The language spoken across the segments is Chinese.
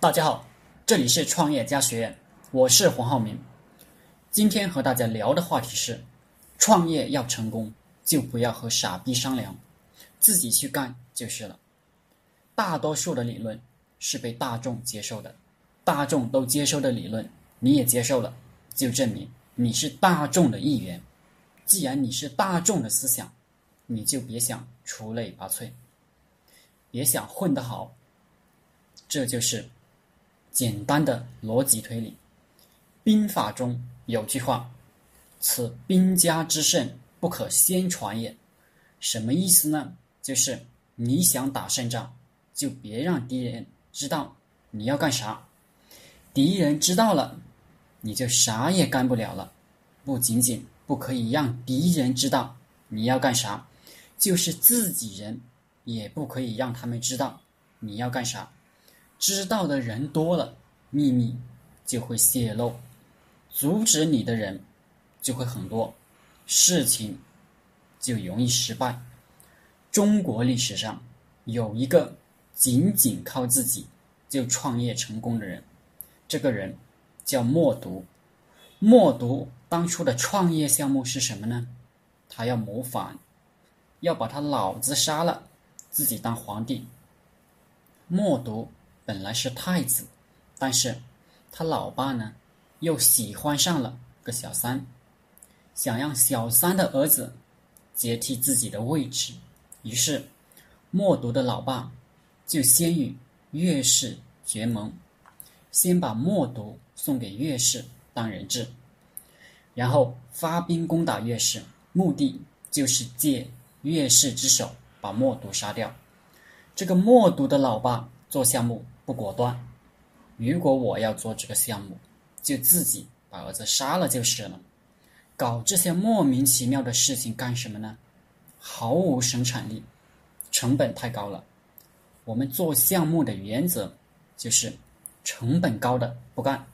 大家好，这里是创业家学院，我是黄浩明。今天和大家聊的话题是：创业要成功，就不要和傻逼商量，自己去干就是了。大多数的理论是被大众接受的，大众都接受的理论，你也接受了，就证明你是大众的一员。既然你是大众的思想，你就别想出类拔萃，别想混得好。这就是简单的逻辑推理。兵法中有句话：“此兵家之胜，不可先传也。”什么意思呢？就是你想打胜仗，就别让敌人知道你要干啥。敌人知道了，你就啥也干不了了。不仅仅不可以让敌人知道你要干啥，就是自己人也不可以让他们知道你要干啥。知道的人多了，秘密就会泄露，阻止你的人就会很多，事情就容易失败。中国历史上有一个仅仅靠自己就创业成功的人，这个人叫默读。默读当初的创业项目是什么呢？他要谋反，要把他老子杀了，自己当皇帝。默读。本来是太子，但是他老爸呢，又喜欢上了个小三，想让小三的儿子接替自己的位置。于是，默读的老爸就先与岳氏结盟，先把默读送给岳氏当人质，然后发兵攻打岳氏，目的就是借岳氏之手把默读杀掉。这个默读的老爸做项目。不果断。如果我要做这个项目，就自己把儿子杀了就是了。搞这些莫名其妙的事情干什么呢？毫无生产力，成本太高了。我们做项目的原则就是成本高的不干，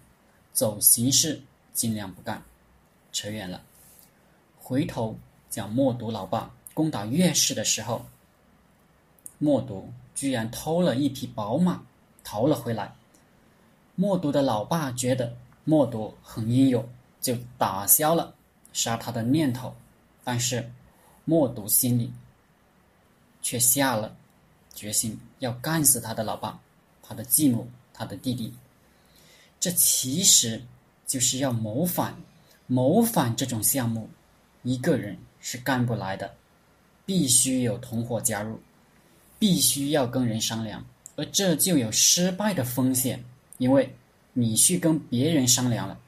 走形式尽量不干。扯远了，回头讲默读老爸攻打岳氏的时候，默读居然偷了一匹宝马。逃了回来，默读的老爸觉得默读很英勇，就打消了杀他的念头。但是默读心里却下了决心，要干死他的老爸、他的继母、他的弟弟。这其实就是要谋反。谋反这种项目，一个人是干不来的，必须有同伙加入，必须要跟人商量。而这就有失败的风险，因为你去跟别人商量了，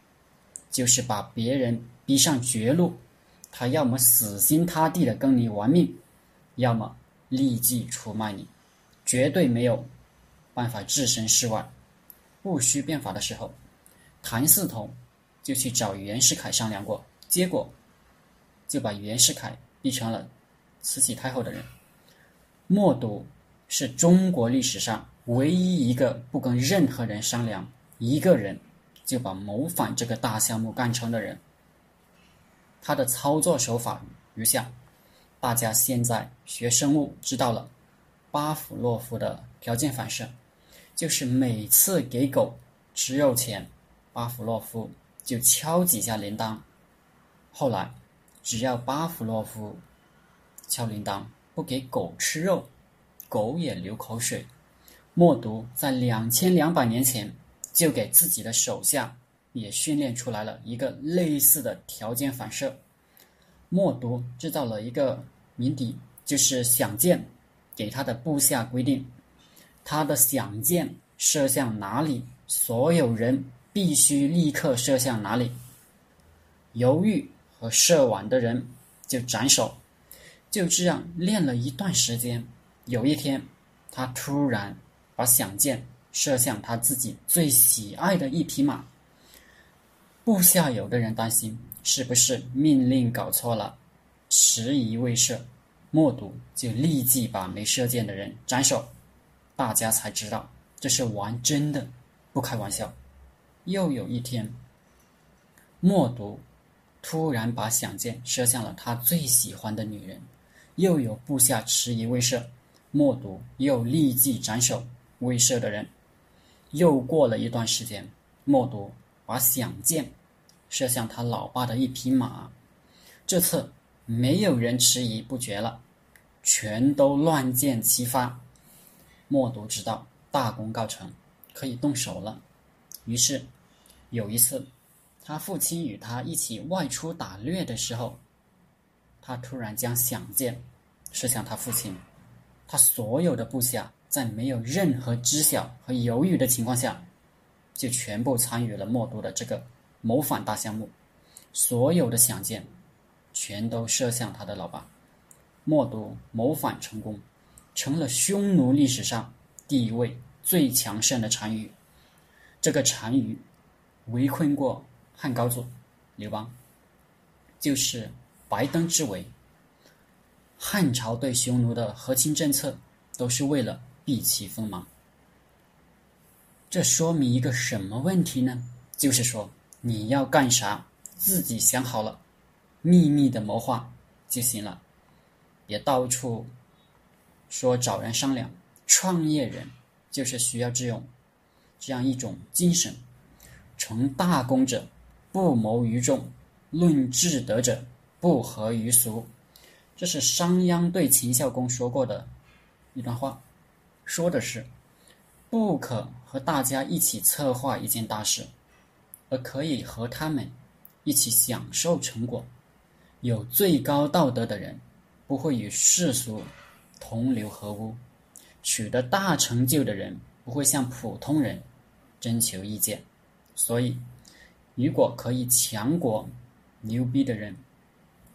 就是把别人逼上绝路，他要么死心塌地的跟你玩命，要么立即出卖你，绝对没有办法置身事外。戊戌变法的时候，谭嗣同就去找袁世凯商量过，结果就把袁世凯逼成了慈禧太后的人。默读。是中国历史上唯一一个不跟任何人商量，一个人就把谋反这个大项目干成的人。他的操作手法如下：大家现在学生物知道了，巴甫洛夫的条件反射，就是每次给狗吃肉前，巴甫洛夫就敲几下铃铛。后来，只要巴甫洛夫敲铃铛不给狗吃肉。狗也流口水。默读在两千两百年前就给自己的手下也训练出来了一个类似的条件反射。默读制造了一个谜底，就是响箭，给他的部下规定，他的响箭射向哪里，所有人必须立刻射向哪里。犹豫和射晚的人就斩首。就这样练了一段时间。有一天，他突然把响箭射向他自己最喜爱的一匹马。部下有的人担心是不是命令搞错了，迟疑未射，默读就立即把没射箭的人斩首。大家才知道这是玩真的，不开玩笑。又有一天，默读突然把响箭射向了他最喜欢的女人，又有部下迟疑未射。默读又立即斩首威慑的人。又过了一段时间，默读把响箭射向他老爸的一匹马。这次没有人迟疑不决了，全都乱箭齐发。默读知道大功告成，可以动手了。于是有一次，他父亲与他一起外出打猎的时候，他突然将响箭射向他父亲。他所有的部下。在没有任何知晓和犹豫的情况下，就全部参与了默读的这个谋反大项目。所有的响箭全都射向他的老爸。默读谋反成功，成了匈奴历史上第一位最强盛的单于。这个单于围困过汉高祖刘邦，就是白登之围。汉朝对匈奴的和亲政策都是为了。避其锋芒，这说明一个什么问题呢？就是说你要干啥，自己想好了，秘密的谋划就行了，别到处说找人商量。创业人就是需要这种这样一种精神：成大功者不谋于众，论智德者不合于俗。这是商鞅对秦孝公说过的一段话。说的是，不可和大家一起策划一件大事，而可以和他们一起享受成果。有最高道德的人，不会与世俗同流合污；取得大成就的人，不会向普通人征求意见。所以，如果可以强国、牛逼的人，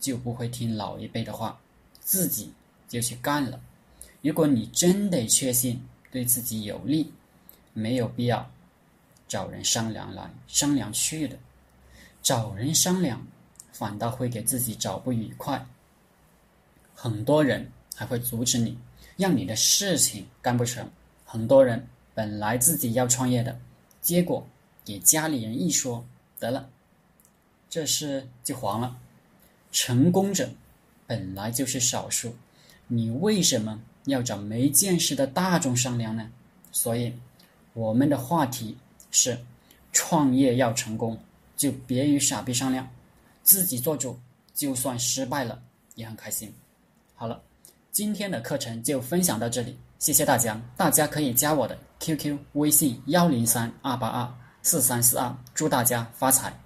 就不会听老一辈的话，自己就去干了。如果你真得确信对自己有利，没有必要找人商量来商量去的，找人商量反倒会给自己找不愉快。很多人还会阻止你，让你的事情干不成。很多人本来自己要创业的，结果给家里人一说，得了，这事就黄了。成功者本来就是少数，你为什么？要找没见识的大众商量呢，所以我们的话题是：创业要成功，就别与傻逼商量，自己做主，就算失败了也很开心。好了，今天的课程就分享到这里，谢谢大家。大家可以加我的 QQ 微信幺零三二八二四三四二，祝大家发财。